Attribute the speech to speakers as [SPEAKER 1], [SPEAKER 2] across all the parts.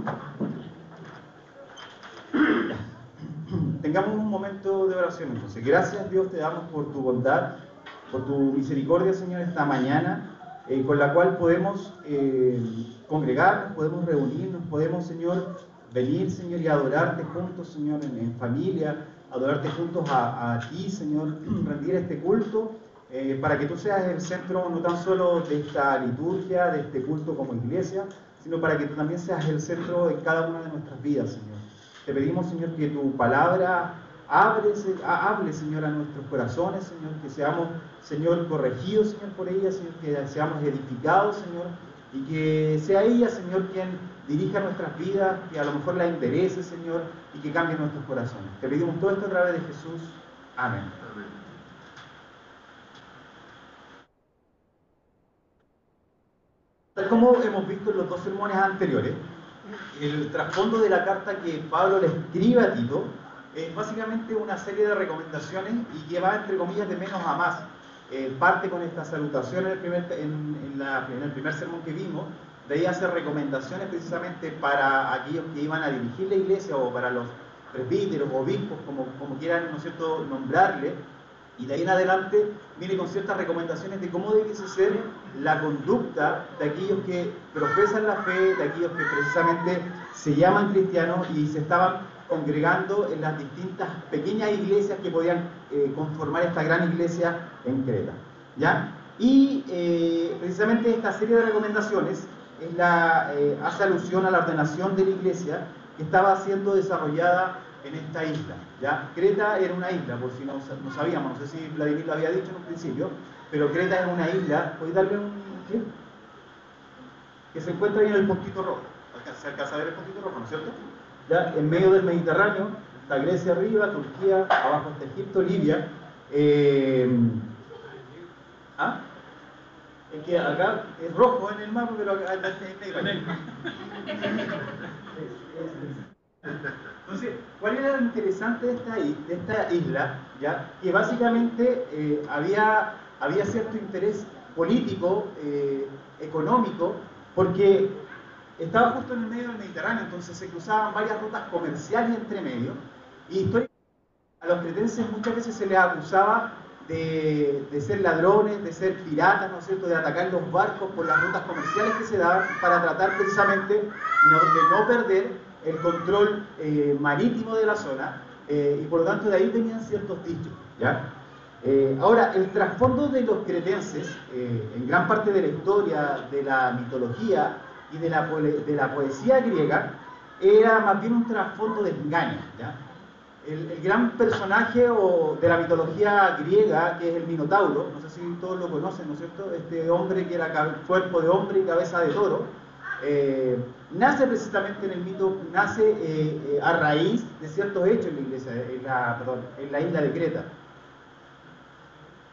[SPEAKER 1] Tengamos un momento de oración entonces. Gracias Dios te damos por tu bondad, por tu misericordia Señor esta mañana, eh, con la cual podemos eh, congregarnos, podemos reunirnos, podemos Señor venir Señor y adorarte juntos Señor en, familia, adorarte juntos a, a, ti Señor, rendir este culto. Eh, para que tú seas el centro no tan solo de esta liturgia, de este culto como iglesia, sino para que tú también seas el centro de cada una de nuestras vidas, Señor. Te pedimos, Señor, que tu palabra hable, Señor, a nuestros corazones, Señor, que seamos, Señor, corregidos, Señor, por ella, Señor, que seamos edificados, Señor, y que sea ella, Señor, quien dirija nuestras vidas, que a lo mejor la enderece, Señor, y que cambie nuestros corazones. Te pedimos todo esto a través de Jesús. Amén. Tal como hemos visto en los dos sermones anteriores, el trasfondo de la carta que Pablo le escribe a Tito es básicamente una serie de recomendaciones y que va entre comillas de menos a más. Eh, parte con esta salutación en el, primer, sermón que vimos, de ahí hace recomendaciones precisamente para aquellos que iban a dirigir la iglesia o para los presbíteros, obispos, como, quieran, ¿no cierto?, nombrarle, y de ahí en adelante viene con ciertas recomendaciones de cómo debe ser la conducta de aquellos que profesan la fe, de aquellos que precisamente se llaman cristianos y se estaban congregando en las distintas pequeñas iglesias que podían eh, conformar esta gran iglesia en Creta. ¿ya? Y eh, precisamente esta serie de recomendaciones es la, eh, hace alusión a la ordenación de la iglesia que estaba siendo desarrollada en esta isla. ¿ya? Creta era una isla, por si no, no, sabíamos, no sé si Vladimir lo había dicho en un principio, pero Creta era una isla, ¿podéis darle un clip? Que se encuentra ahí en el puntito rojo. Se alcanza a ver el puntito rojo, ¿no es cierto? ¿Ya? En medio del Mediterráneo, está Grecia arriba, Turquía, abajo está Egipto, Libia. Eh, ¿Ah? Es que acá es rojo en el mapa, pero acá es negro. Entonces, ¿cuál era lo interesante de esta, isla? ¿ya? Que básicamente eh, había, había cierto interés político, eh, económico, porque estaba justo en el medio del Mediterráneo, entonces se cruzaban varias rutas comerciales entre medio, y a los cretenses muchas veces se les acusaba de, de, ser ladrones, de ser piratas, ¿no es cierto?, de atacar los barcos por las rutas comerciales que se daban para tratar precisamente de no perder el control eh, marítimo de la zona eh, y por lo tanto de ahí tenían ciertos dichos. ¿ya? Eh, ahora, el trasfondo de los cretenses, en gran parte de la historia, de la mitología y de la, de la poesía griega, era más bien un trasfondo de engaño. ¿ya? El, el, gran personaje o, de la mitología griega, que es el Minotauro, no sé si todos lo conocen, ¿no es cierto? Este hombre que era cuerpo de hombre y cabeza de toro, eh, nace precisamente en el mito, nace eh, eh, a raíz de ciertos hechos en la, iglesia, en la, isla de Creta.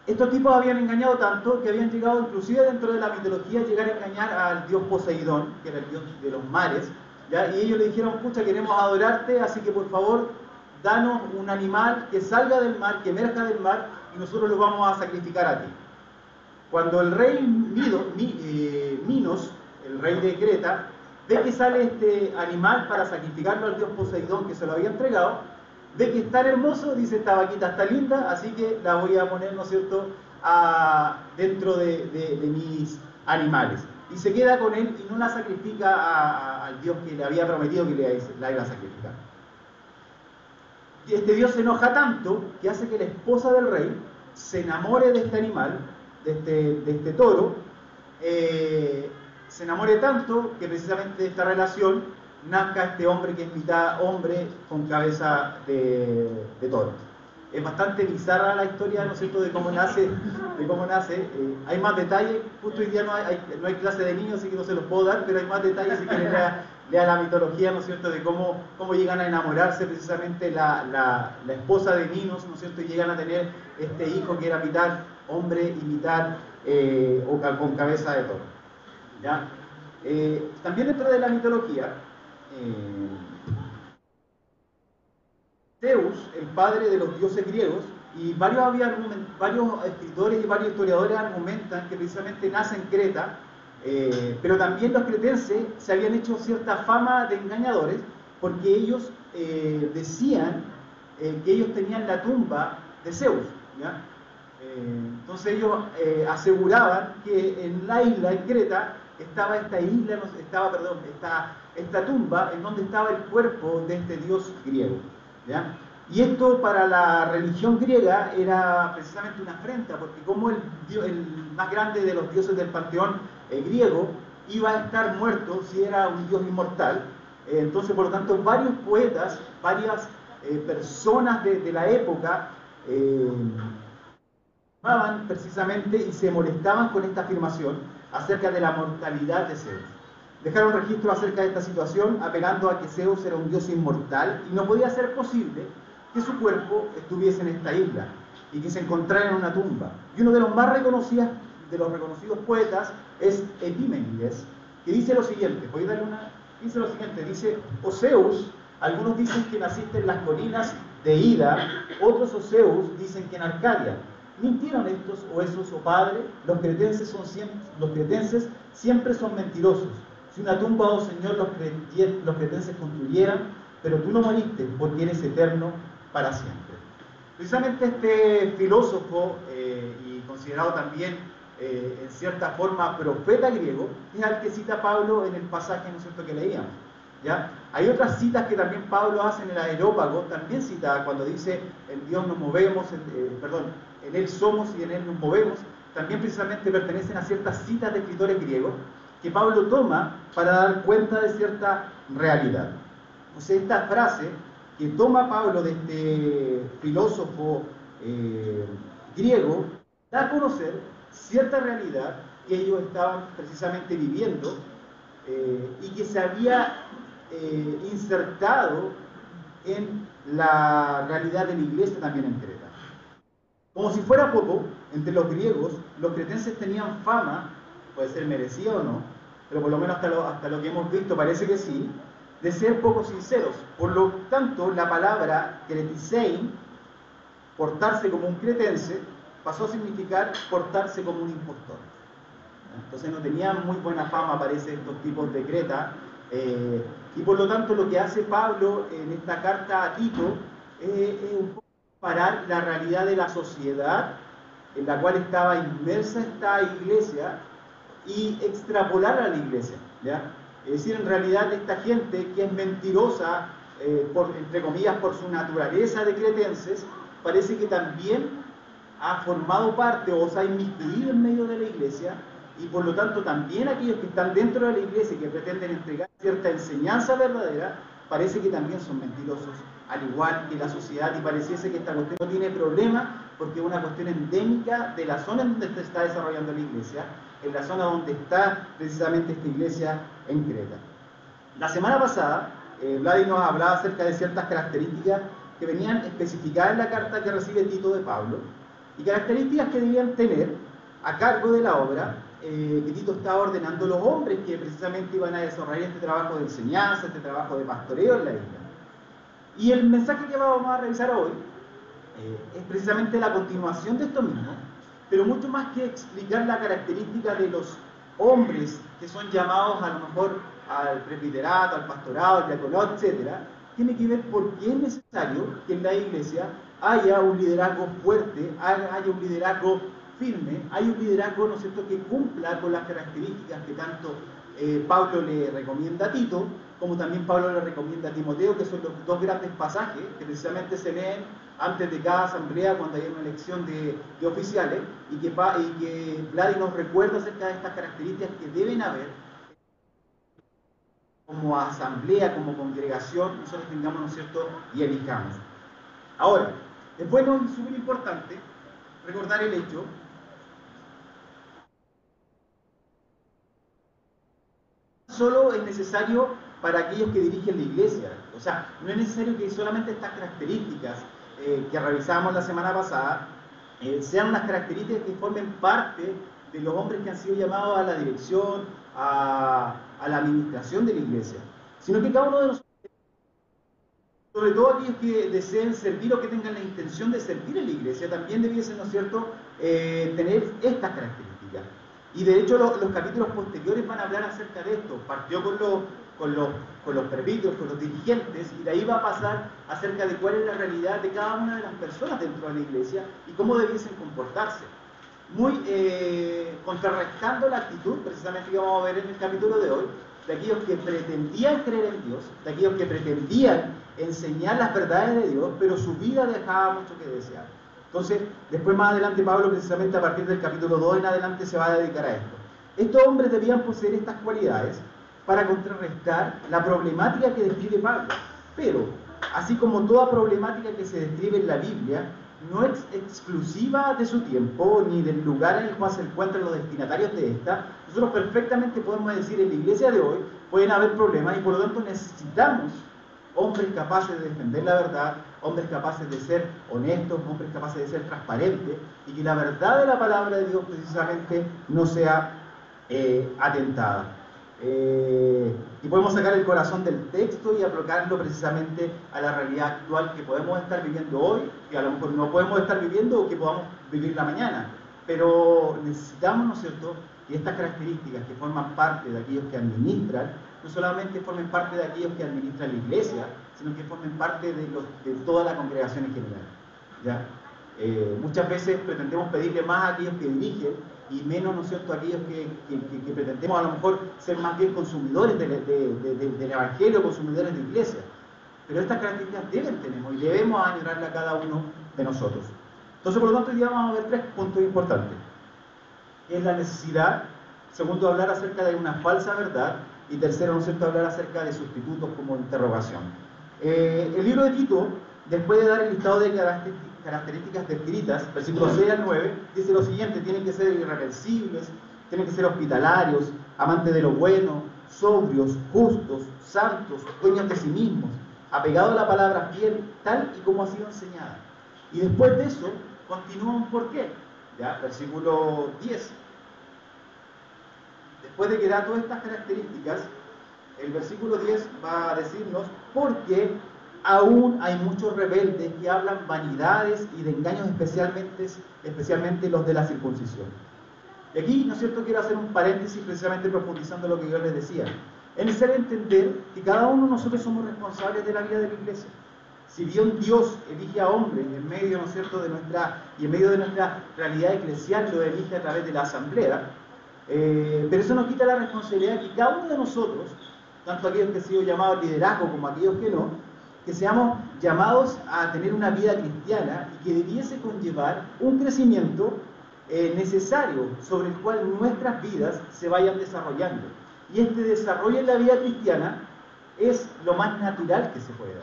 [SPEAKER 1] Estos tipos habían engañado tanto que habían llegado inclusive dentro de la mitología a llegar a engañar al dios Poseidón, que era el dios de los mares, y ellos le dijeron, pucha, queremos adorarte, así que por favor, danos un animal que salga del mar, que emerja del mar, y nosotros lo vamos a sacrificar a ti. Cuando el rey Minos rey de Creta, ve que sale este animal para sacrificarlo al dios Poseidón que se lo había entregado, ve que es tan hermoso, dice esta vaquita está linda, así que la voy a poner, ¿no es cierto?, dentro de, mis animales. Y se queda con él y no la sacrifica al dios que le había prometido que le, la iba a sacrificar. Y este dios se enoja tanto que hace que la esposa del rey se enamore de este animal, de este, de este toro, eh, se enamore tanto que precisamente de esta relación nazca este hombre que es mitad hombre con cabeza de, toro. Es bastante bizarra la historia, ¿no es cierto?, de cómo nace, de cómo nace. Eh, hay más detalles, justo hoy día no hay, no hay clase de niños, así que no se los puedo dar, pero hay más detalles si quieren lea, la mitología, ¿no es cierto?, de cómo, cómo llegan a enamorarse precisamente la, la, esposa de Minos, ¿no es cierto?, y llegan a tener este hijo que era mitad hombre y mitad eh, con cabeza de toro. Eh, también dentro de la mitología, eh, Zeus, el padre de los dioses griegos, y varios, varios escritores y varios historiadores argumentan que precisamente nace en Creta Eh, pero también los cretenses se habían hecho cierta fama de engañadores porque ellos decían que ellos tenían la tumba de Zeus. entonces ellos aseguraban que en la isla, en Creta, estaba esta isla, estaba, perdón, esta, esta tumba en donde estaba el cuerpo de este dios griego. Y esto para la religión griega era precisamente una afrenta, porque como el, el más grande de los dioses del panteón el griego iba a estar muerto si era un dios inmortal. Eh, entonces, por lo tanto, varios poetas, varias eh, personas de, la época eh, precisamente y se molestaban con esta afirmación acerca de la mortalidad de Zeus. Dejaron registro acerca de esta situación apelando a que Zeus era un dios inmortal y no podía ser posible que su cuerpo estuviese en esta isla y que se encontrara en una tumba. Y uno de los más reconocidos, de los reconocidos poetas es Epímenes, que dice lo siguiente, voy a darle una, dice lo siguiente, dice, Oseus, algunos dicen que naciste en las colinas de Ida, otros Oseus dicen que en Arcadia. ¿Mintieron estos o esos, o padre? Los cretenses, son siempre, los cretenses siempre son mentirosos. Si una tumba, oh Señor, los, los cretenses construyeran, pero tú no moriste porque eres eterno para siempre. Precisamente este filósofo eh, y considerado también eh, en cierta forma profeta griego, es al que cita Pablo en el pasaje ¿no es cierto? que leíamos. Hay otras citas que también Pablo hace en el aerópago, también cita cuando dice en Dios nos movemos, eh, perdón, en Él somos y en Él nos movemos, también precisamente pertenecen a ciertas citas de escritores griegos que Pablo toma para dar cuenta de cierta realidad. O sea, esta frase que toma Pablo de este filósofo eh, griego da a conocer cierta realidad que ellos estaban precisamente viviendo eh, y que se había eh, insertado en la realidad de la iglesia también en Creta. Como si fuera poco, entre los griegos, los cretenses tenían fama, puede ser merecida o no, pero por lo menos hasta lo, hasta lo que hemos visto parece que sí, de ser poco sinceros. Por lo tanto, la palabra cretisein, portarse como un cretense, pasó a significar portarse como un impostor. Entonces no tenían muy buena fama, parece, estos tipos de Creta. Eh, y por lo tanto lo que hace Pablo en esta carta a Tito es un poco parar la realidad de la sociedad en la cual estaba inmersa esta iglesia y extrapolar a la iglesia. ¿ya? Es decir, en realidad esta gente que es mentirosa, eh, por, entre comillas, por su naturaleza de cretenses, parece que también ha formado parte o se ha inmiscuido en medio de la iglesia y por lo tanto también aquellos que están dentro de la iglesia y que pretenden entregar cierta enseñanza verdadera, parece que también son mentirosos, al igual que la sociedad y pareciese que esta cuestión no tiene problema porque es una cuestión endémica de la zona en donde se está desarrollando la iglesia, en la zona donde está precisamente esta iglesia en Creta. La semana pasada, eh, nos hablaba acerca de ciertas características que venían especificadas en la carta que recibe Tito de Pablo, y características que debían tener a cargo de la obra eh, que Tito estaba ordenando los hombres que precisamente iban a desarrollar este trabajo de enseñanza, este trabajo de pastoreo en la isla. Y el mensaje que vamos a revisar hoy eh, es precisamente la continuación de esto mismo, pero mucho más que explicar la característica de los hombres que son llamados a lo mejor al presbiterato, al pastorado, al diaconado, etc., tiene que ver por qué es necesario que en la iglesia haya un liderazgo fuerte, haya un liderazgo firme, hay un liderazgo, ¿no cierto?, que cumpla con las características que tanto eh, Pablo le recomienda a Tito, como también Pablo le recomienda a Timoteo, que son los dos grandes pasajes que precisamente se leen antes de cada asamblea cuando hay una elección de, oficiales, y que, y que nos recuerda acerca de estas características que deben haber como asamblea, como congregación, nosotros tengamos, ¿no es cierto?, y elijamos. Ahora, es bueno y súper importante recordar el hecho solo es necesario para aquellos que dirigen la iglesia. O sea, no es necesario que solamente estas características eh, que revisamos la semana pasada eh, sean las características que formen parte de los hombres que han sido llamados a la dirección, a, a la administración de la iglesia, sino que cada uno de nosotros sobre todo aquellos que deseen servir o que tengan la intención de servir en la iglesia, también debiesen, ¿no es cierto?, eh, tener estas características. Y de hecho los, capítulos posteriores van a hablar acerca de esto. Partió con los, con los, con los con los dirigentes, y de ahí va a pasar acerca de cuál es la realidad de cada una de las personas dentro de la iglesia y cómo debiesen comportarse. Muy eh, contrarrestando la actitud, precisamente que vamos a ver en el capítulo de hoy, de aquellos que pretendían creer en Dios, de aquellos que pretendían enseñar las verdades de Dios, pero su vida dejaba mucho que desear. Entonces, después más adelante Pablo, precisamente a partir del capítulo 2 en adelante, se va a dedicar a esto. Estos hombres debían poseer estas cualidades para contrarrestar la problemática que describe Pablo. Pero, así como toda problemática que se describe en la Biblia, no es exclusiva de su tiempo ni del lugar en el cual se encuentran los destinatarios de esta, nosotros perfectamente podemos decir en la iglesia de hoy pueden haber problemas y por lo tanto necesitamos hombres capaces de defender la verdad, hombres capaces de ser honestos, hombres capaces de ser transparentes y que la verdad de la palabra de Dios precisamente no sea eh, atentada. Eh, y podemos sacar el corazón del texto y aplicarlo precisamente a la realidad actual que podemos estar viviendo hoy, que a lo mejor no podemos estar viviendo o que podamos vivir la mañana. Pero necesitamos, ¿no es cierto?, que estas características que forman parte de aquellos que administran, no solamente formen parte de aquellos que administran la iglesia, sino que formen parte de, de toda la congregación en general. ¿ya? Eh, muchas veces pretendemos pedirle más a aquellos que dirigen y menos, ¿no es a aquellos que, pretendemos a lo mejor ser más bien consumidores del Evangelio, consumidores de iglesia. Pero estas características deben tener y debemos añorarle a cada uno de nosotros. Entonces, por lo tanto, hoy día vamos a ver tres puntos importantes. Es la necesidad, segundo, hablar acerca de una falsa verdad, y tercero, ¿no es cierto?, hablar acerca de sustitutos como interrogación. Eh, el libro de Tito, después de dar el listado de características descritas, versículos 6 al 9, dice lo siguiente, tienen que ser irreversibles, tienen que ser hospitalarios, amantes de lo bueno, sobrios, justos, santos, dueños de sí mismos, apegados a la palabra fiel, tal y como ha sido enseñada. Y después de eso, continúa un porqué. ¿ya? Versículo 10. Después de que da todas estas características, el versículo 10 va a decirnos, porque aún hay muchos rebeldes que hablan vanidades y de engaños especialmente, especialmente los de la circuncisión. Y aquí, ¿no es cierto?, quiero hacer un paréntesis precisamente profundizando lo que yo les decía. Es necesario entender que cada uno de nosotros somos responsables de la vida de la iglesia. Si bien Dios elige a hombres en medio, ¿no es cierto?, de nuestra, y en medio de nuestra realidad eclesial lo elige a través de la asamblea, eh, pero eso no quita la responsabilidad que cada uno de nosotros, tanto aquellos que han sido llamados liderazgo como aquellos que no, que seamos llamados a tener una vida cristiana y que debiese conllevar un crecimiento eh, necesario sobre el cual nuestras vidas se vayan desarrollando. Y este desarrollo en la vida cristiana es lo más natural que se puede.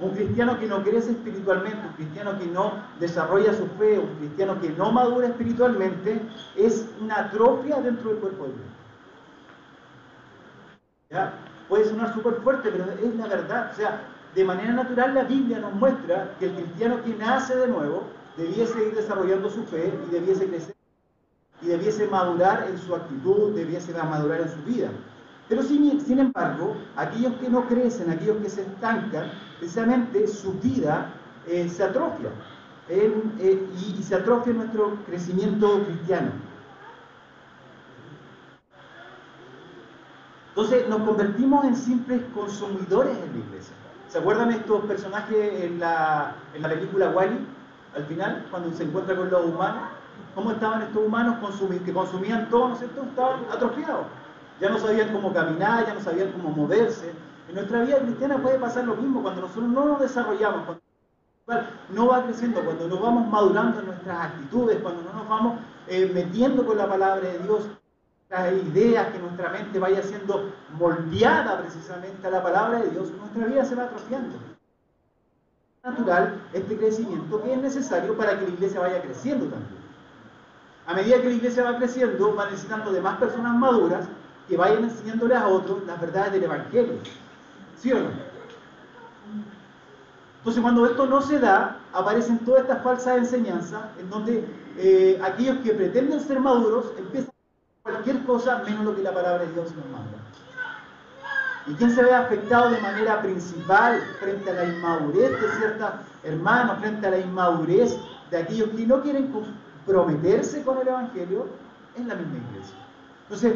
[SPEAKER 1] Un cristiano que no crece espiritualmente, un cristiano que no desarrolla su fe, un cristiano que no madura espiritualmente, es una atrofia dentro del cuerpo de Dios. ¿Ya? Puede sonar súper fuerte, pero es la verdad. O sea, de manera natural la Biblia nos muestra que el cristiano que nace de nuevo debiese ir desarrollando su fe y debiese crecer y debiese madurar en su actitud, debiese madurar en su vida. Pero sin, embargo, aquellos que no crecen, aquellos que se estancan, precisamente su vida eh, se atrofia eh, y, se atrofia nuestro crecimiento cristiano. Entonces nos convertimos en simples consumidores en la iglesia. ¿Se acuerdan estos personajes en la, en la película Wally? Al final, cuando se encuentra con los humanos, ¿cómo estaban estos humanos que consumían todo, ¿no es cierto? Estaban atrofiados ya no sabían cómo caminar, ya no sabían cómo moverse. En nuestra vida cristiana puede pasar lo mismo cuando nosotros no nos desarrollamos, cuando no va creciendo, cuando nos vamos madurando en nuestras actitudes, cuando no nos vamos eh, metiendo con la palabra de Dios, las ideas, que nuestra mente vaya siendo moldeada precisamente a la palabra de Dios, nuestra vida se va atrofiando. Natural este crecimiento que es necesario para que la iglesia vaya creciendo también. A medida que la iglesia va creciendo, va necesitando de más personas maduras que vayan enseñándoles a otros las verdades del Evangelio. ¿Sí o no? Entonces cuando esto no se da, aparecen todas estas falsas enseñanzas en donde eh, aquellos que pretenden ser maduros empiezan cualquier cosa menos lo que la palabra de Dios nos manda. ¿Y quién se ve afectado de manera principal frente a la inmadurez de ciertos hermanos, frente a la inmadurez de aquellos que no quieren comprometerse con el Evangelio? es la misma iglesia. Entonces,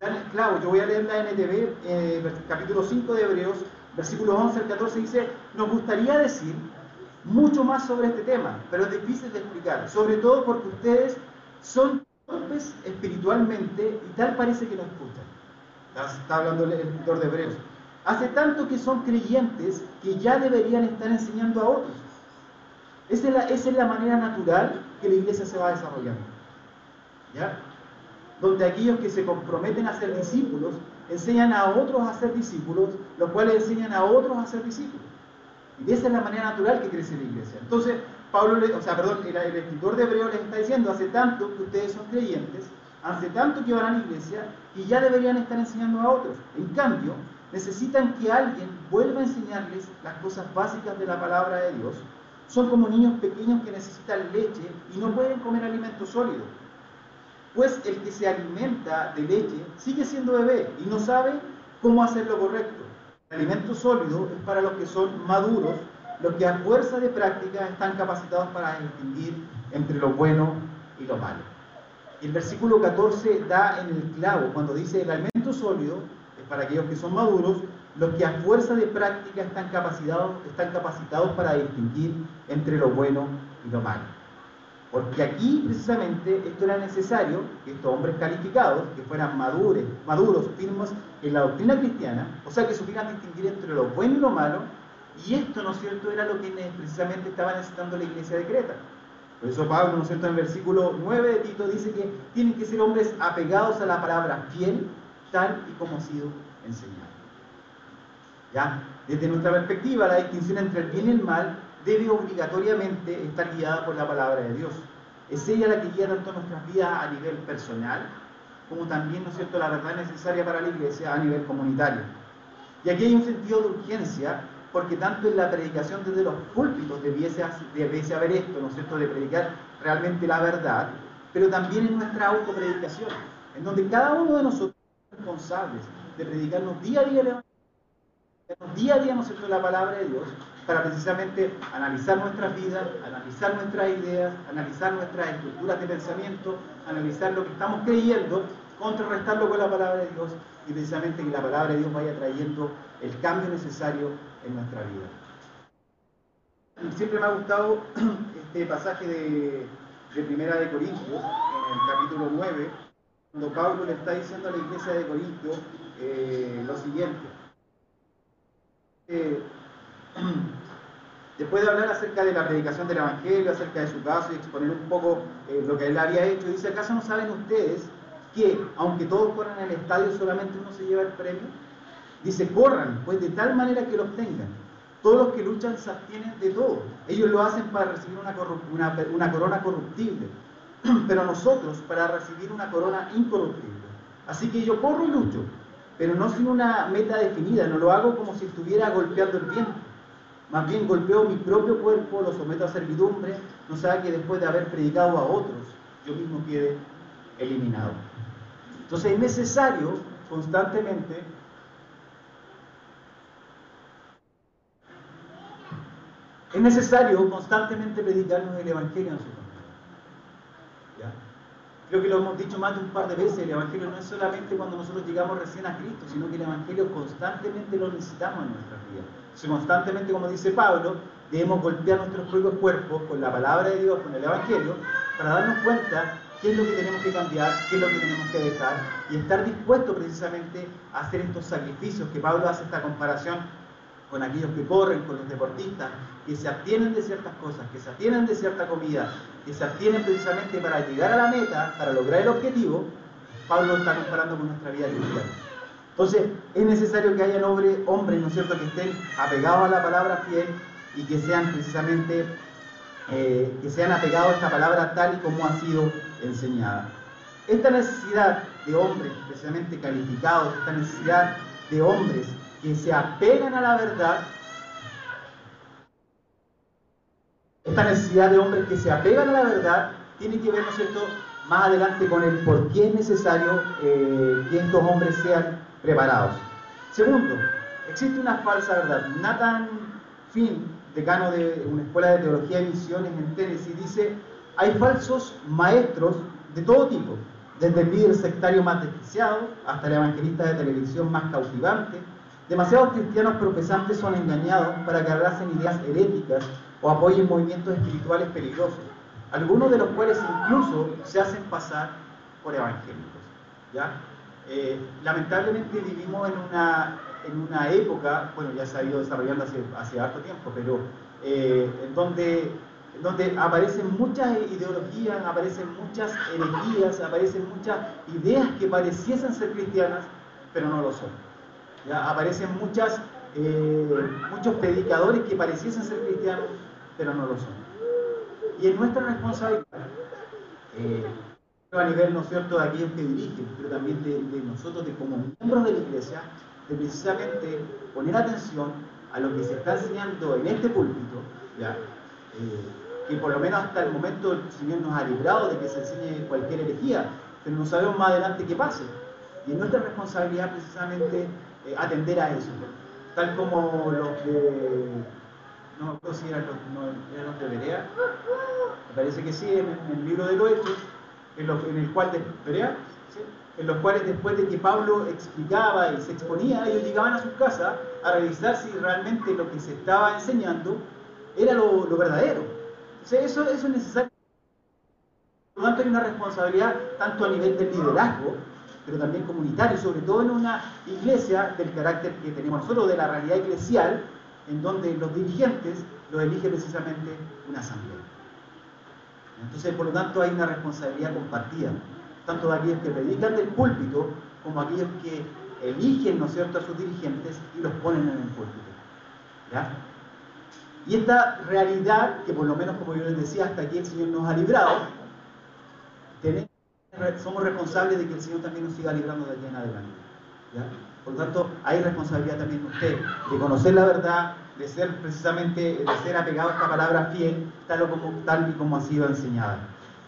[SPEAKER 1] el esclavo, yo voy a leer la NTV, eh, capítulo 5 de Hebreos, versículo 11 al 14, dice, nos gustaría decir mucho más sobre este tema, pero es difícil de explicar, sobre todo porque ustedes son torpes espiritualmente y tal parece que no escuchan. Está hablando el escritor de Hebreos. Hace tanto que son creyentes que ya deberían estar enseñando a otros. Esa es la, esa es la manera natural que la iglesia se va desarrollando. ¿Ya? Donde aquellos que se comprometen a ser discípulos enseñan a otros a ser discípulos, los cuales enseñan a otros a ser discípulos. Y esa es la manera natural que crece la iglesia. Entonces, Pablo, o sea, perdón, el, escritor de Hebreo les está diciendo, hace tanto que ustedes son creyentes, hace tanto que van a la iglesia, y ya deberían estar enseñando a otros. En cambio, necesitan que alguien vuelva a enseñarles las cosas básicas de la palabra de Dios. Son como niños pequeños que necesitan leche y no pueden comer alimento sólido. Pues el que se alimenta de leche sigue siendo bebé y no sabe cómo hacer lo correcto. El alimento sólido es para los que son maduros, los que a fuerza de práctica están capacitados para distinguir entre lo bueno y lo malo. El versículo 14 da en el clavo cuando dice el alimento sólido es para aquellos que son maduros, los que a fuerza de práctica están capacitados, están capacitados para distinguir entre lo bueno y lo malo. Porque aquí precisamente esto era necesario, que estos hombres calificados, que fueran maduros, maduros, firmes en la doctrina cristiana, o sea que supieran distinguir entre lo bueno y lo malo, y esto, ¿no es cierto?, era lo que precisamente estaba necesitando la iglesia de Creta. Por eso Pablo, ¿no es cierto?, en el versículo 9 de Tito dice que tienen que ser hombres apegados a la palabra fiel, tal y como ha sido enseñado. ¿Ya? Desde nuestra perspectiva, la distinción entre el bien y el mal debe obligatoriamente estar guiada por la palabra de Dios. Es ella la que guía tanto nuestras vidas a nivel personal, como también, ¿no es cierto?, la verdad necesaria para la iglesia a nivel comunitario. Y aquí hay un sentido de urgencia, porque tanto en la predicación desde los púlpitos debiese, debiese haber esto, ¿no es cierto?, de predicar realmente la verdad, pero también en nuestra autopredicación, en donde cada uno de nosotros es responsables de predicarnos día a día día a día, ¿no es cierto?, la palabra de Dios, para precisamente analizar nuestras vidas, analizar nuestras ideas, analizar nuestras estructuras de pensamiento, analizar lo que estamos creyendo, contrarrestarlo con la palabra de Dios y precisamente que la palabra de Dios vaya trayendo el cambio necesario en nuestra vida. Siempre me ha gustado este pasaje de, Primera de Corintios, en el capítulo 9, cuando Pablo le está diciendo a la iglesia de Corintios eh, lo siguiente. Eh, Después de hablar acerca de la predicación del Evangelio, acerca de su caso y exponer un poco eh, lo que él había hecho, dice, ¿acaso no saben ustedes que aunque todos corran en el estadio, solamente uno se lleva el premio? Dice, corran, pues de tal manera que lo obtengan. Todos los que luchan se abstienen de todo. Ellos lo hacen para recibir una, corona corruptible, pero nosotros para recibir una corona incorruptible. Así que yo corro y lucho, pero no sin una meta definida, no lo hago como si estuviera golpeando el viento más bien golpeo mi propio cuerpo, lo someto a servidumbre, no sabe que después de haber predicado a otros, yo mismo quede eliminado. Entonces es necesario constantemente es necesario constantemente predicarnos el Evangelio a nosotros. Creo que lo hemos dicho más de un par de veces, el Evangelio no es solamente cuando nosotros llegamos recién a Cristo, sino que el Evangelio constantemente lo necesitamos en nuestras vidas. Si constantemente, como dice Pablo, debemos golpear nuestros propios cuerpos con la palabra de Dios, con el Evangelio, para darnos cuenta qué es lo que tenemos que cambiar, qué es lo que tenemos que dejar, y estar dispuestos precisamente a hacer estos sacrificios, que Pablo hace esta comparación con aquellos que corren, con los deportistas, que se abstienen de ciertas cosas, que se abstienen de cierta comida, que se abstienen precisamente para llegar a la meta, para lograr el objetivo, Pablo está comparando con nuestra vida cristiana. Entonces, es necesario que haya hombres, hombres, ¿no es cierto?, que estén apegados a la palabra fiel y que sean precisamente, eh, que sean apegados a esta palabra tal y como ha sido enseñada. Esta necesidad de hombres precisamente calificados, esta necesidad de hombres que se apegan a la verdad, esta necesidad de hombres que se apegan a la verdad, tiene que ver, ¿no cierto?, más adelante con el por qué es necesario eh, que estos hombres sean preparados. Segundo, existe una falsa verdad. Nathan Finn, decano de una escuela de teología y misiones en Tennessee, dice, hay falsos maestros de todo tipo, desde el líder sectario más desquiciado hasta el evangelista de televisión más cautivante. Demasiados cristianos profesantes son engañados para que abracen ideas heréticas o apoyen movimientos espirituales peligrosos, algunos de los cuales incluso se hacen pasar por evangélicos. Eh, lamentablemente vivimos en una, en una época, bueno, ya se ha ido desarrollando hace, hace harto tiempo, pero eh, donde, donde aparecen muchas ideologías, aparecen muchas herejías, aparecen muchas ideas que pareciesen ser cristianas, pero no lo son. Aparecen muchas, eh, muchos predicadores que pareciesen ser cristianos, pero no lo son. Y es nuestra responsabilidad a nivel, ¿no cierto?, de aquellos que dirigen, pero también de, nosotros de como miembros de la iglesia, de precisamente poner atención a lo que se está enseñando en este púlpito, ¿ya? Eh, que por lo menos hasta el momento el Señor nos ha librado de que se enseñe cualquier herejía, pero no sabemos más adelante qué pase. Y es nuestra responsabilidad precisamente eh, atender a eso, tal como los de, no me si eran los, no, eran los de Berea, me parece que sí, en, en el libro de los Hechos, en, el cual en los cuales después de que Pablo explicaba y se exponía, ellos llegaban a su casa a revisar si realmente lo que se estaba enseñando era lo, verdadero. eso, eso es necesario. Por lo tanto, hay una responsabilidad tanto a nivel del liderazgo, pero también comunitario, sobre todo en una iglesia del carácter que tenemos nosotros, de la realidad eclesial, en donde los dirigentes lo elige precisamente una asamblea. Entonces, por lo tanto, hay una responsabilidad compartida, tanto de aquellos que predican del púlpito como aquellos que eligen, ¿no es cierto?, a sus dirigentes y los ponen en el púlpito. ¿Ya? Y esta realidad, que por lo menos, como yo les decía, hasta aquí el Señor nos ha librado, somos responsables de que el Señor también nos siga librando de aquí en adelante. ¿ya? Por lo tanto, hay responsabilidad también de usted de conocer la verdad, de ser precisamente, de ser apegado a esta palabra fiel, tal, como, tal y como ha sido enseñada.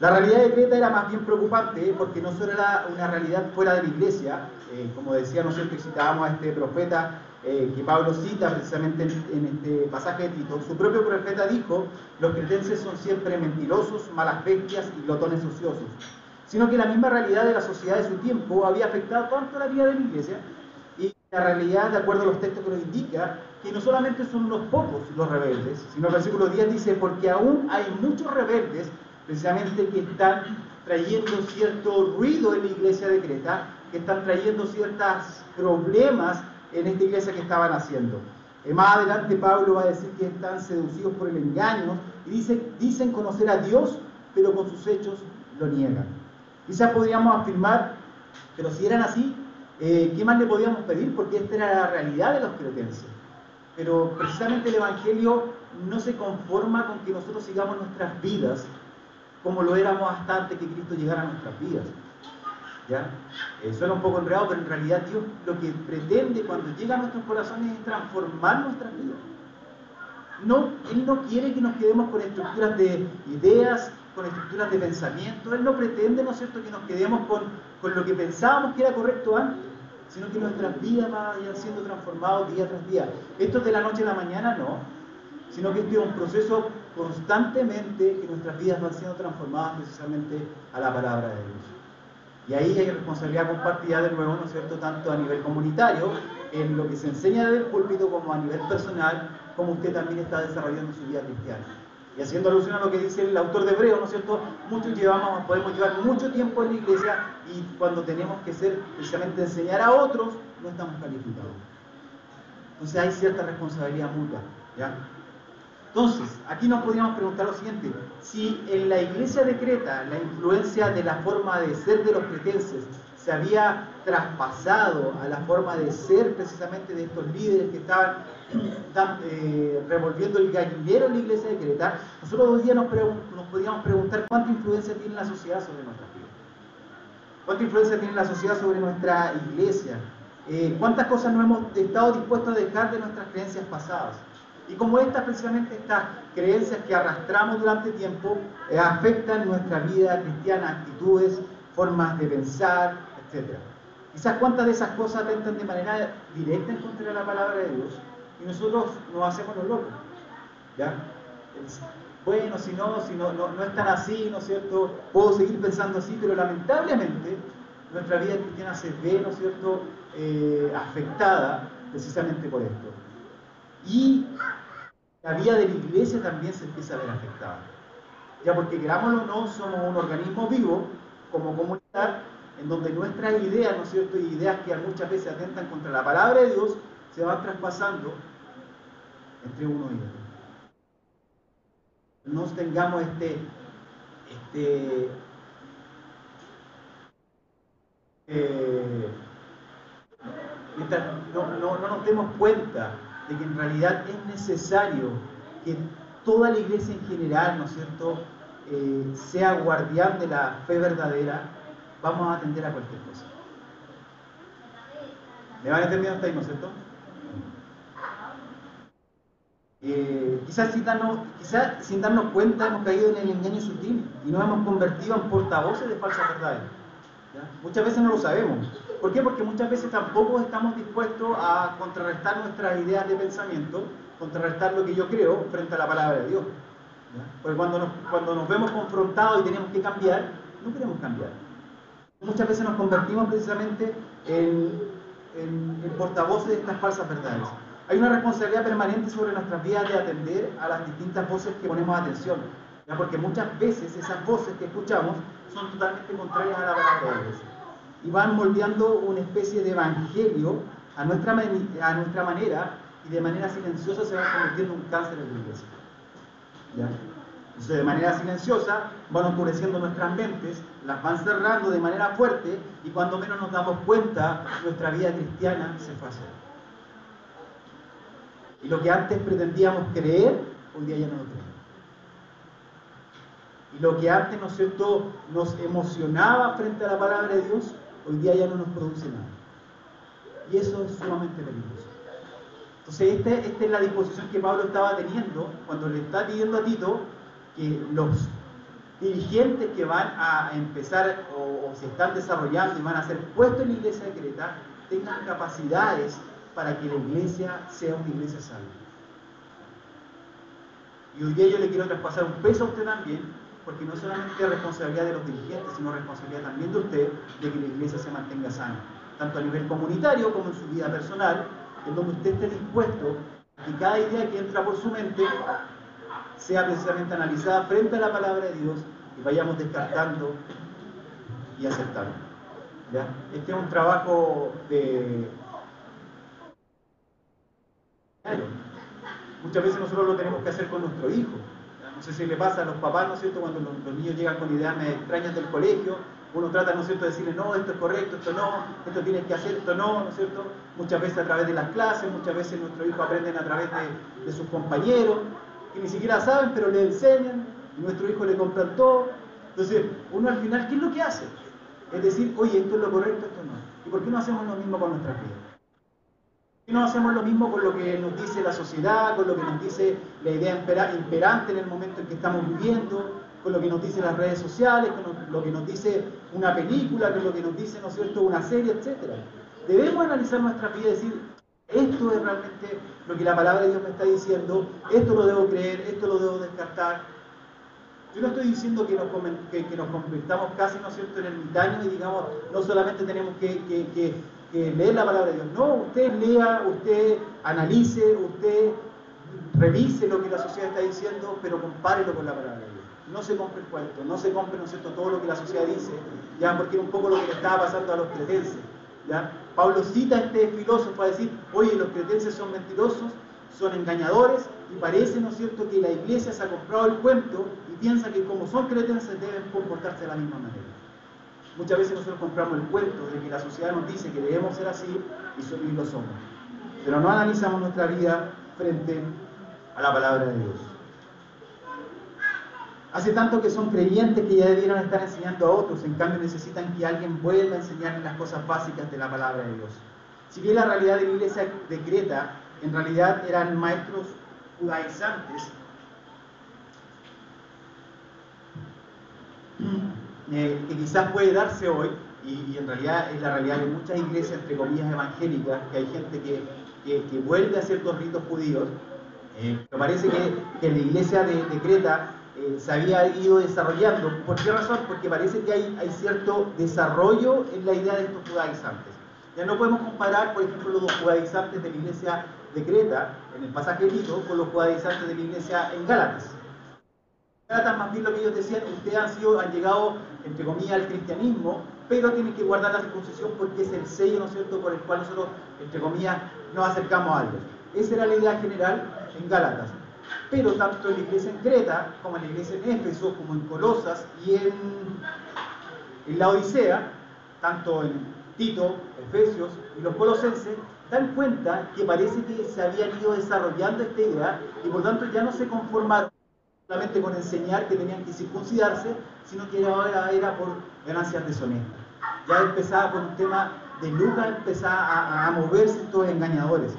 [SPEAKER 1] La realidad de Creta era más bien preocupante ¿eh? porque no solo era una realidad fuera de la iglesia, eh, como decía, ¿no que citábamos a este profeta eh, que Pablo cita precisamente en, este pasaje de Tito, su propio profeta dijo, los cretenses son siempre mentirosos, malas bestias y glotones ociosos, sino que la misma realidad de la sociedad de su tiempo había afectado tanto la vida de la iglesia y la realidad, de acuerdo a los textos que lo indica, que no solamente son unos pocos los rebeldes, sino el versículo 10 dice, porque aún hay muchos rebeldes, precisamente que están trayendo cierto ruido en la iglesia de Creta, que están trayendo ciertos problemas en esta iglesia que estaban haciendo. Eh, más adelante Pablo va a decir que están seducidos por el engaño y dice, dicen conocer a Dios, pero con sus hechos lo niegan. Quizás podríamos afirmar, pero si eran así, eh, ¿qué más le podíamos pedir? Porque esta era la realidad de los cretenses. Pero precisamente el Evangelio no se conforma con que nosotros sigamos nuestras vidas como lo éramos hasta antes que Cristo llegara a nuestras vidas. ¿Ya? Eh, suena un poco enredado, pero en realidad Dios lo que pretende cuando llega a nuestros corazones es transformar nuestras vidas. No, Él no quiere que nos quedemos con estructuras de ideas, con estructuras de pensamiento. Él no pretende, ¿no es cierto?, que nos quedemos con, con lo que pensábamos que era correcto antes sino que nuestras vidas vayan siendo transformadas día tras día. Esto es de la noche a la mañana, no, sino que este es un proceso constantemente que nuestras vidas van siendo transformadas precisamente a la palabra de Dios. Y ahí hay responsabilidad compartida de nuevo, ¿no es cierto?, tanto a nivel comunitario, en lo que se enseña desde el púlpito, como a nivel personal, como usted también está desarrollando su vida cristiana. Y haciendo alusión a lo que dice el autor de Hebreo, ¿no es cierto? Muchos llevamos, podemos llevar mucho tiempo en la iglesia y cuando tenemos que ser precisamente enseñar a otros, no estamos calificados. Entonces hay cierta responsabilidad mutua, ¿ya? Entonces, aquí nos podríamos preguntar lo siguiente, si en la iglesia de Creta la influencia de la forma de ser de los cretenses se había traspasado a la forma de ser precisamente de estos líderes que estaban eh, revolviendo el gallinero en la iglesia de Creta, nosotros hoy día nos, podríamos preguntar cuánta influencia tiene la sociedad sobre nuestras vidas. ¿Cuánta influencia tiene la sociedad sobre nuestra iglesia? Eh, ¿Cuántas cosas no hemos estado dispuestos a dejar de nuestras creencias pasadas? Y como estas, precisamente estas creencias que arrastramos durante tiempo, eh, afectan nuestra vida cristiana, actitudes, formas de pensar, etc. Quizás cuántas de esas cosas atentan de manera directa en contra de la palabra de Dios y nosotros nos hacemos los locos. ¿ya? bueno, si no, si no, no, es tan así, ¿no es cierto? Puedo seguir pensando así, pero lamentablemente nuestra vida cristiana se ve, ¿no es cierto?, eh, afectada precisamente por esto. Y la vida de la iglesia también se empieza a ver afectada. Ya porque querámoslo o no, somos un organismo vivo como comunidad en donde nuestras ideas, ¿no es cierto?, y ideas que muchas veces atentan contra la palabra de Dios, se van traspasando entre uno y otro. No tengamos este, este eh, no, no, no nos demos cuenta de que en realidad es necesario que toda la iglesia en general, ¿no es cierto?, eh, sea guardián de la fe verdadera, vamos a atender a cualquier cosa. ¿Me van entendiendo hasta ahí, no es cierto? Eh, quizás, sin darnos, quizás sin darnos cuenta hemos caído en el engaño sutil y nos hemos convertido en portavoces de falsas verdades. Muchas veces no lo sabemos. ¿Por qué? Porque muchas veces tampoco estamos dispuestos a contrarrestar nuestras ideas de pensamiento, contrarrestar lo que yo creo frente a la palabra de Dios. Porque cuando nos, cuando nos vemos confrontados y tenemos que cambiar, no queremos cambiar. Muchas veces nos convertimos precisamente en, portavoces de estas falsas verdades. Hay una responsabilidad permanente sobre nuestras vidas de atender a las distintas voces que ponemos atención. ¿ya? Porque muchas veces esas voces que escuchamos son totalmente contrarias a la palabra de Dios. Y van moldeando una especie de evangelio a nuestra, a nuestra manera y de manera silenciosa se van convirtiendo en un cáncer en la iglesia. Entonces, de manera silenciosa van oscureciendo nuestras mentes, las van cerrando de manera fuerte y cuando menos nos damos cuenta, nuestra vida cristiana se fue a hacer. Y lo que antes pretendíamos creer, hoy día ya no lo creemos. Y lo que antes, ¿no cierto?, nos emocionaba frente a la palabra de Dios, hoy día ya no nos produce nada. Y eso es sumamente peligroso. Entonces, esta, esta es la disposición que Pablo estaba teniendo cuando le está pidiendo a Tito que los dirigentes que van a empezar o, se están desarrollando y van a ser puestos en la iglesia de Creta tengan capacidades para que la iglesia sea una iglesia salva. Y hoy día yo le quiero traspasar un peso a usted también, porque no solamente es responsabilidad de los dirigentes, sino responsabilidad también de usted de que la iglesia se mantenga sana, tanto a nivel comunitario como en su vida personal, en donde usted esté dispuesto a que cada idea que entra por su mente sea precisamente analizada frente a la palabra de Dios y vayamos descartando y aceptando. Este es un trabajo de... Muchas veces nosotros lo tenemos que hacer con nuestro hijo. No sé si le pasa a los papás, ¿no es cierto?, cuando los, niños llegan con ideas extrañas del colegio, uno trata, ¿no es cierto?, de decirle, no, esto es correcto, esto no, esto tienes que hacer, esto no, ¿no es cierto? Muchas veces a través de las clases, muchas veces nuestros hijos aprenden a través de sus compañeros, que ni siquiera saben, pero le enseñan, y nuestro hijo le compran todo. Entonces, uno al final, ¿qué es lo que hace? Es decir, oye, esto es lo correcto, esto no. ¿Y por qué no hacemos lo mismo con nuestras vidas? ¿Por qué no hacemos lo mismo con lo que nos dice la sociedad, con lo que nos dice la idea imperante en el momento en que estamos viviendo, con lo que nos dicen las redes sociales, con lo que nos dice una película, con lo que nos dice, ¿no es cierto?, una serie, etc. Debemos analizar nuestra vida y decir, esto es realmente lo que la palabra de Dios me está diciendo, esto lo debo creer, esto lo debo descartar. Yo no estoy diciendo que nos, que, nos convirtamos casi, ¿no es cierto?, en ermitaños y digamos, no solamente tenemos que, leer la palabra de Dios. No, usted lea, usted analice, usted revise lo que la sociedad está diciendo, pero compárelo con la palabra de Dios no se compre el cuento, no se compre ¿no cierto? todo lo que la sociedad dice, ya porque era un poco lo que le estaba pasando a los cretenses. Pablo cita a este filósofo para decir, oye, los cretenses son mentirosos, son engañadores, y parece, ¿no es cierto?, que la iglesia se ha comprado el cuento y piensa que como son cretenses deben comportarse de la misma manera. Muchas veces nosotros compramos el cuento de que la sociedad nos dice que debemos ser así y lo somos. Pero no analizamos nuestra vida frente a la palabra de Dios. Hace tanto que son creyentes que ya debieron estar enseñando a otros, en cambio necesitan que alguien vuelva a enseñarles las cosas básicas de la palabra de Dios. Si bien la realidad de la iglesia de Creta en realidad eran maestros judaizantes, eh, que quizás puede darse hoy, y, en realidad es la realidad de muchas iglesias, entre comillas, evangélicas, que hay gente que, que, vuelve a ciertos ritos judíos, Eh, me parece que, que, la iglesia de, Creta eh, se había ido desarrollando. ¿Por qué razón? Porque parece que hay, cierto desarrollo en la idea de estos judaizantes. Ya no podemos comparar, por ejemplo, los judaizantes de la iglesia de Creta, en el pasaje Tito, con los judaizantes de la iglesia en Gálatas. Gálatas, más bien lo que ellos decían, ustedes han, han llegado, entre comillas, al cristianismo, pero tienen que guardar la circuncisión porque es el sello, ¿no es cierto?, por el cual nosotros, entre comillas, nos acercamos a Dios. Esa era la idea general en Gálatas. Pero tanto en la iglesia en Creta, como en la iglesia en Éfeso, como en Colosas y en, la Odisea, tanto en Tito, Efesios y los colosenses, dan cuenta que parece que se habían ido desarrollando esta idea y por tanto ya no se conformaron solamente con enseñar que tenían que circuncidarse, sino que ahora era por ganancias deshonestas. Ya empezaba con un tema de Lucas, empezaba a, moverse estos engañadores.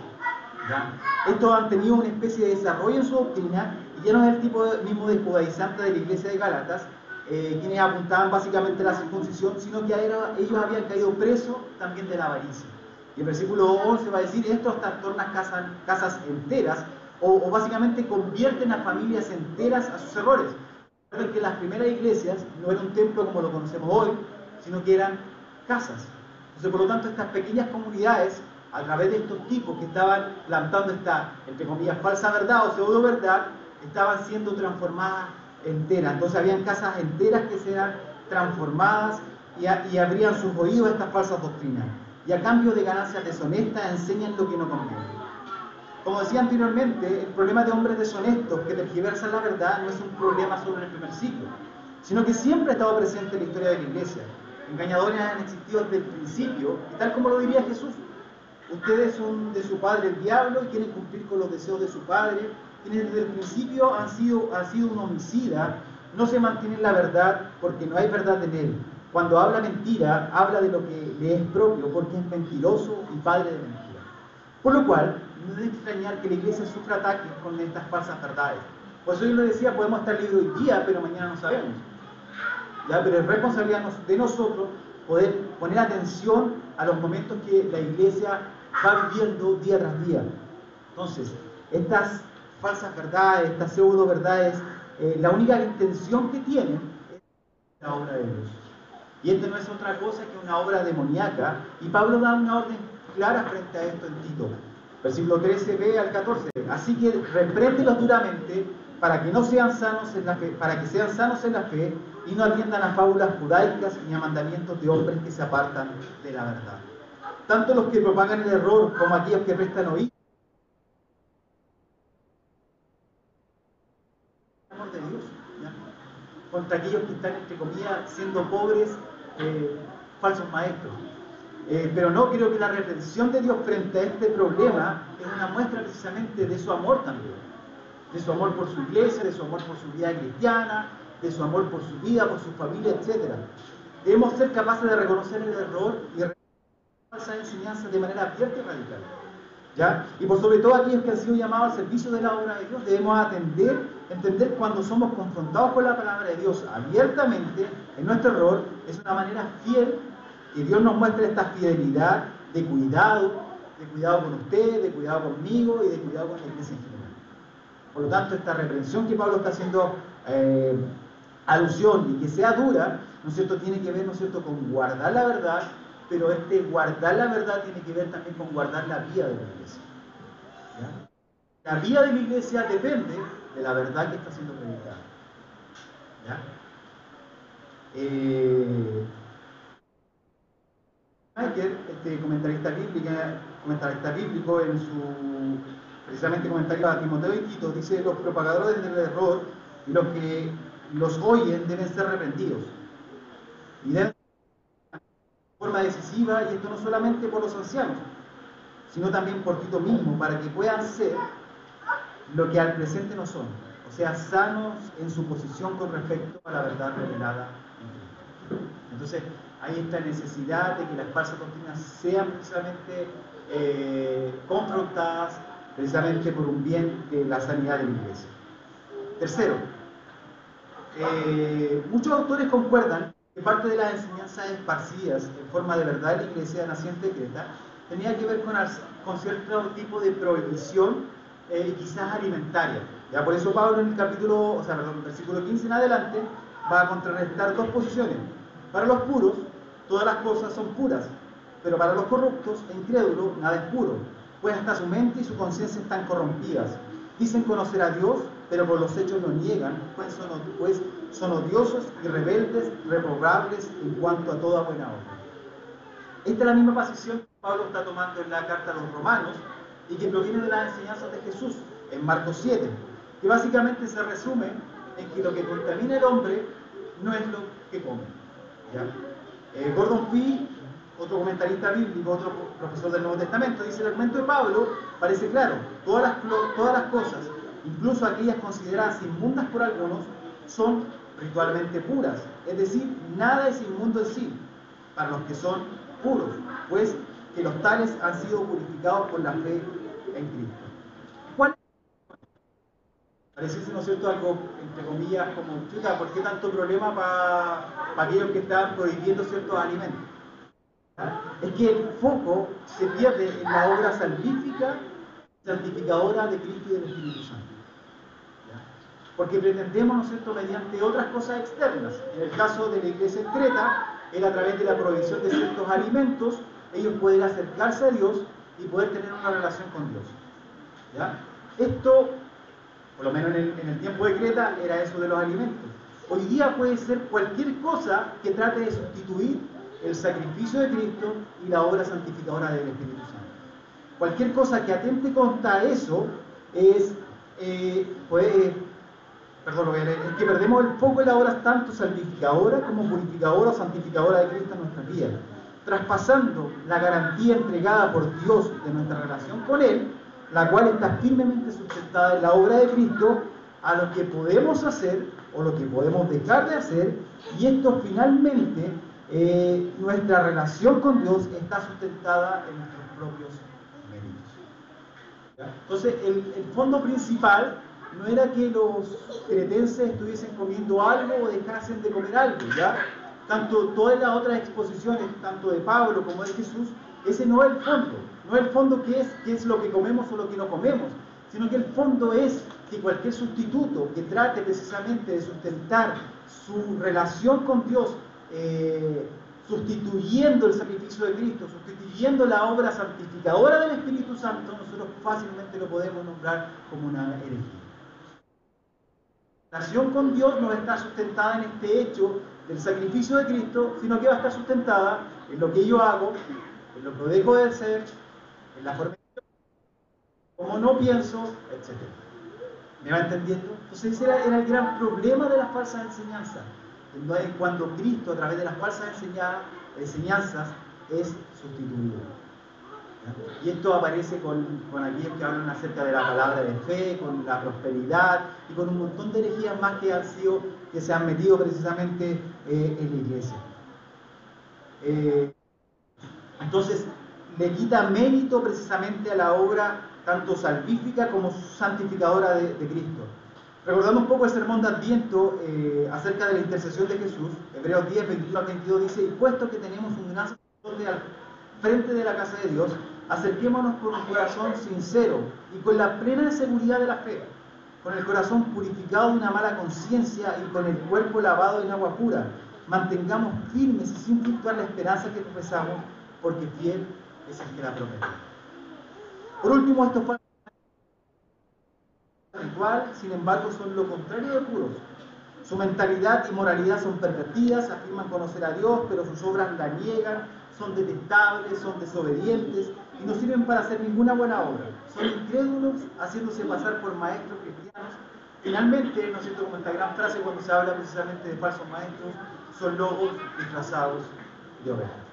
[SPEAKER 1] Estos han tenido una especie de desarrollo en su doctrina y ya no es el tipo mismo de judaizante de la iglesia de Galatas, eh, quienes apuntaban básicamente a la circuncisión, sino que ellos habían caído presos también de la avaricia. Y el versículo 11 va a decir, estos trastornan casas, casas enteras o, básicamente convierten a familias enteras a sus errores. Recuerden que las primeras iglesias no era un templo como lo conocemos hoy, sino que eran casas. Entonces, por lo tanto, estas pequeñas comunidades, a través de estos tipos que estaban plantando esta, entre comillas, falsa verdad o pseudo verdad, estaban siendo transformadas enteras. Entonces, habían casas enteras que se eran transformadas y, y abrían sus oídos a estas falsas doctrinas y a cambio de ganancias deshonestas enseñan lo que no conviene. Como decía anteriormente, el problema de hombres deshonestos que tergiversan la verdad no es un problema solo en el primer siglo, sino que siempre ha estado presente en la historia de la iglesia. Engañadores han existido desde el principio, y tal como lo diría Jesús, ustedes son de su padre el diablo y quieren cumplir con los deseos de su padre, quienes desde el principio han sido, han sido un homicida, no se mantienen la verdad porque no hay verdad en él. Cuando habla mentira, habla de lo que le es propio, porque es mentiroso y padre de mentira. Por lo cual, no debe extrañar que la iglesia sufra ataques con estas falsas verdades. Por eso yo le decía, podemos estar libres hoy día, pero mañana no sabemos. ¿Ya? Pero es responsabilidad de nosotros poder poner atención a los momentos que la iglesia va viviendo día tras día. Entonces, estas falsas verdades, estas pseudo verdades, eh, la única intención que tienen es la obra de Dios. Y esto no es otra cosa que una obra demoníaca. Y Pablo da una orden clara frente a esto en Tito. Versículo 13b al 14. Así que repréndelos duramente para que no sean sanos en la fe, para que sean sanos en la fe y no atiendan a fábulas judaicas ni a mandamientos de hombres que se apartan de la verdad. Tanto los que propagan el error como aquellos que prestan oído. contra aquellos que están, entre comillas, siendo pobres eh, falsos maestros. Eh, pero no creo que la reflexión de Dios frente a este problema es una muestra precisamente de su amor también, de su amor por su iglesia, de su amor por su vida cristiana, de su amor por su vida, por su familia, etc. Debemos ser capaces de reconocer el error y esa enseñanza de manera abierta y radical. ¿Ya? Y por sobre todo aquellos que han sido llamados al servicio de la obra de Dios, debemos atender, entender cuando somos confrontados con la palabra de Dios abiertamente en nuestro error, es una manera fiel que Dios nos muestre esta fidelidad de cuidado, de cuidado con usted, de cuidado conmigo y de cuidado con la iglesia en general. Por lo tanto, esta reprensión que Pablo está haciendo eh, alusión y que sea dura, ¿no es cierto?, tiene que ver, ¿no es cierto?, con guardar la verdad pero este guardar la verdad tiene que ver también con guardar la vida de la iglesia. La vida de la iglesia depende de la verdad que está siendo predicada. ¿Ya? Eh, este comentarista bíblico, comentarista bíblico, en su precisamente comentario a Timoteo y Tito, dice: Los propagadores del error y los que los oyen deben ser reprendidos. Y deben decisiva, y esto no solamente por los ancianos, sino también por Tito mismo, para que puedan ser lo que al presente no son, o sea, sanos en su posición con respecto a la verdad revelada Entonces, hay esta necesidad de que las falsas doctrinas sean precisamente eh, confrontadas precisamente por un bien de la sanidad de la iglesia. Tercero, eh, muchos autores concuerdan que parte de las enseñanzas esparcidas en forma de verdad de la iglesia naciente de Creta tenía que ver con, con cierto tipo de prohibición eh, quizás alimentarias. Ya por eso Pablo en el capítulo, o sea, perdón, versículo 15 en adelante, va a contrarrestar dos posiciones. Para los puros, todas las cosas son puras, pero para los corruptos e incrédulos, nada es puro, pues hasta su mente y su conciencia están corrompidas. Dicen conocer a Dios, pero por los hechos lo niegan, pues son, pues son odiosos y rebeldes, reprobables en cuanto a toda buena obra. Esta es la misma posición que Pablo está tomando en la carta a los romanos y que proviene de las enseñanzas de Jesús en Marcos 7, que básicamente se resume en que lo que contamina el hombre no es lo que come. Eh, Gordon Fee, otro comentarista bíblico, otro profesor del Nuevo Testamento, dice el argumento de Pablo parece claro, todas las, todas las cosas, incluso aquellas consideradas inmundas por algunos, son ritualmente puras, es decir, nada es inmundo en sí para los que son puros, pues que los tales han sido purificados por la fe en Cristo. ¿Cuál? Parece, ¿no es cierto?, algo, entre comillas, como, chuta, ¿por qué tanto problema para aquellos que están prohibiendo ciertos alimentos? Es que el foco se pierde en la obra salvífica, santificadora de Cristo y del Espíritu Santo. Porque pretendemos, ¿no es mediante otras cosas externas. En el caso de la iglesia en Creta, era a través de la provisión de ciertos alimentos, ellos pueden acercarse a Dios y poder tener una relación con Dios. Esto, por lo menos en el, tiempo de Creta, era eso de los alimentos. Hoy día puede ser cualquier cosa que trate de sustituir el sacrificio de Cristo y la obra santificadora del Espíritu Santo. Cualquier cosa que atente contra eso es, eh, puede, perdón, es que perdemos el foco en la obra tanto santificadora como purificadora o santificadora de Cristo en nuestra vida, traspasando la garantía entregada por Dios de nuestra relación con Él, la cual está firmemente sustentada en la obra de Cristo, a lo que podemos hacer o lo que podemos dejar de hacer, y esto finalmente, eh, nuestra relación con Dios está sustentada en nuestros propios méritos. Entonces, el, el fondo principal no era que los cretenses estuviesen comiendo algo o dejasen de comer algo, ¿ya? Tanto todas las otras exposiciones, tanto de Pablo como de Jesús, ese no es el fondo. No es el fondo que es, es lo que comemos o lo que no comemos, sino que el fondo es que cualquier sustituto que trate precisamente de sustentar su relación con Dios, eh, sustituyendo el sacrificio de Cristo, sustituyendo la obra santificadora del Espíritu Santo, nosotros fácilmente lo podemos nombrar como una herejía. La relación con Dios no está sustentada en este hecho del sacrificio de Cristo, sino que va a estar sustentada en lo que yo hago, en lo que dejo de ser, en la forma como no pienso, etc. ¿Me va entendiendo? Entonces ese era, el gran problema de las falsas enseñanzas. Cuando Cristo a través de las falsas enseñanzas es sustituido. Y esto aparece con, con, aquellos que hablan acerca de la palabra de fe, con la prosperidad y con un montón de herejías más que han sido, que se han metido precisamente eh, en la iglesia. Eh, entonces, le quita mérito precisamente a la obra tanto salvífica como santificadora de, Cristo. Recordando un poco el sermón de Adviento eh, acerca de la intercesión de Jesús, Hebreos 10, 21 al 22 dice, y puesto que tenemos un gran sacerdote frente de la casa de Dios, acerquémonos con un corazón sincero y con la plena seguridad de la fe, con el corazón purificado de una mala conciencia y con el cuerpo lavado en agua pura. Mantengamos firmes y sin fluctuar la esperanza que profesamos, porque fiel es el que la promete. Por último, estos falsos ritual, sin embargo, son lo contrario de puros. Su mentalidad y moralidad son pervertidas, afirman conocer a Dios, pero sus obras la niegan, son detestables, son desobedientes y no sirven para hacer ninguna buena obra. Son incrédulos, haciéndose pasar por maestros cristianos. Finalmente, ¿no es cierto?, como esta gran frase cuando se habla precisamente de falsos maestros, son lobos disfrazados de ovejas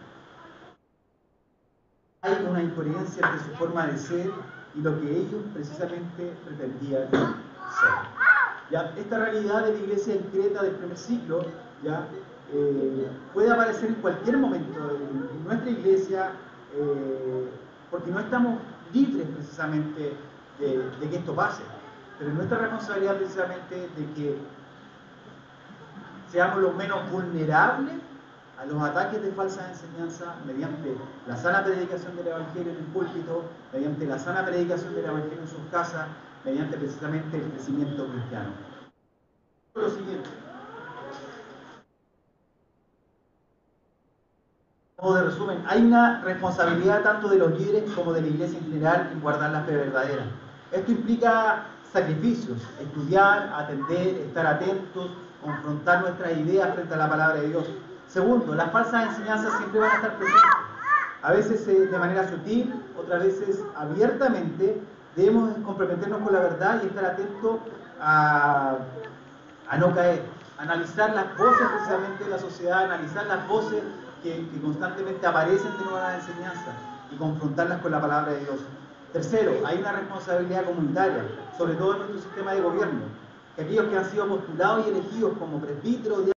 [SPEAKER 1] hay una incoherencia entre su forma de ser y lo que ellos precisamente pretendían ser. ¿Ya? Esta realidad de la iglesia en Creta del primer siglo ¿ya? Eh, puede aparecer en cualquier momento en, nuestra iglesia eh, porque no estamos libres precisamente de, que esto pase. Pero es nuestra responsabilidad precisamente de que seamos los menos vulnerables a los ataques de falsa enseñanza mediante la sana predicación del Evangelio en el púlpito, mediante la sana predicación del Evangelio en sus casas, mediante precisamente el crecimiento cristiano. Lo siguiente. Como de resumen, hay una responsabilidad tanto de los líderes como de la iglesia en general en guardar la fe verdadera. Esto implica sacrificios, estudiar, atender, estar atentos, confrontar nuestras ideas frente a la palabra de Dios. Segundo, las falsas enseñanzas siempre van a estar presentes. A veces eh, de manera sutil, otras veces abiertamente, debemos comprometernos con la verdad y estar atentos a, no caer. Analizar las voces precisamente de la sociedad, analizar las voces que, constantemente aparecen de nuevas enseñanzas y confrontarlas con la palabra de Dios. Tercero, hay una responsabilidad comunitaria, sobre todo en nuestro sistema de gobierno, que aquellos que han sido postulados y elegidos como presbíteros